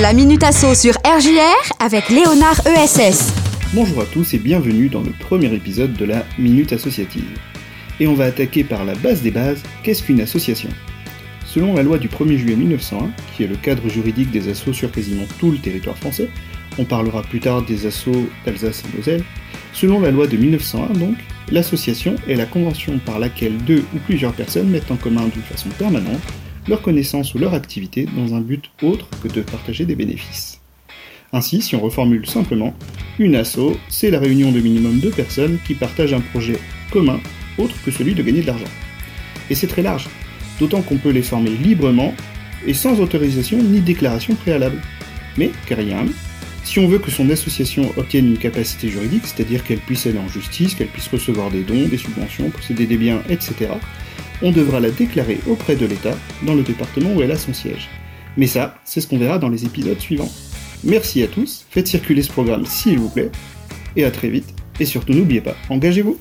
La Minute Asso sur RJR avec Léonard ESS. Bonjour à tous et bienvenue dans le premier épisode de la Minute Associative. Et on va attaquer par la base des bases, qu'est-ce qu'une association? Selon la loi du 1er juillet 1901, qui est le cadre juridique des assos sur quasiment tout le territoire français, on parlera plus tard des assos d'Alsace et Moselle, selon la loi de 1901 donc, l'association est la convention par laquelle deux ou plusieurs personnes mettent en commun d'une façon permanente leur connaissance ou leur activité dans un but autre que de partager des bénéfices. Ainsi, si on reformule simplement, une asso, c'est la réunion de minimum deux personnes qui partagent un projet commun autre que celui de gagner de l'argent. Et c'est très large, d'autant qu'on peut les former librement et sans autorisation ni déclaration préalable. Mais, Kariam, si on veut que son association obtienne une capacité juridique, c'est-à-dire qu'elle puisse aller en justice, qu'elle puisse recevoir des dons, des subventions, posséder des biens, etc., on devra la déclarer auprès de l'État dans le département où elle a son siège. Mais ça, c'est ce qu'on verra dans les épisodes suivants. Merci à tous, faites circuler ce programme s'il vous plaît, et à très vite, et surtout n'oubliez pas, engagez-vous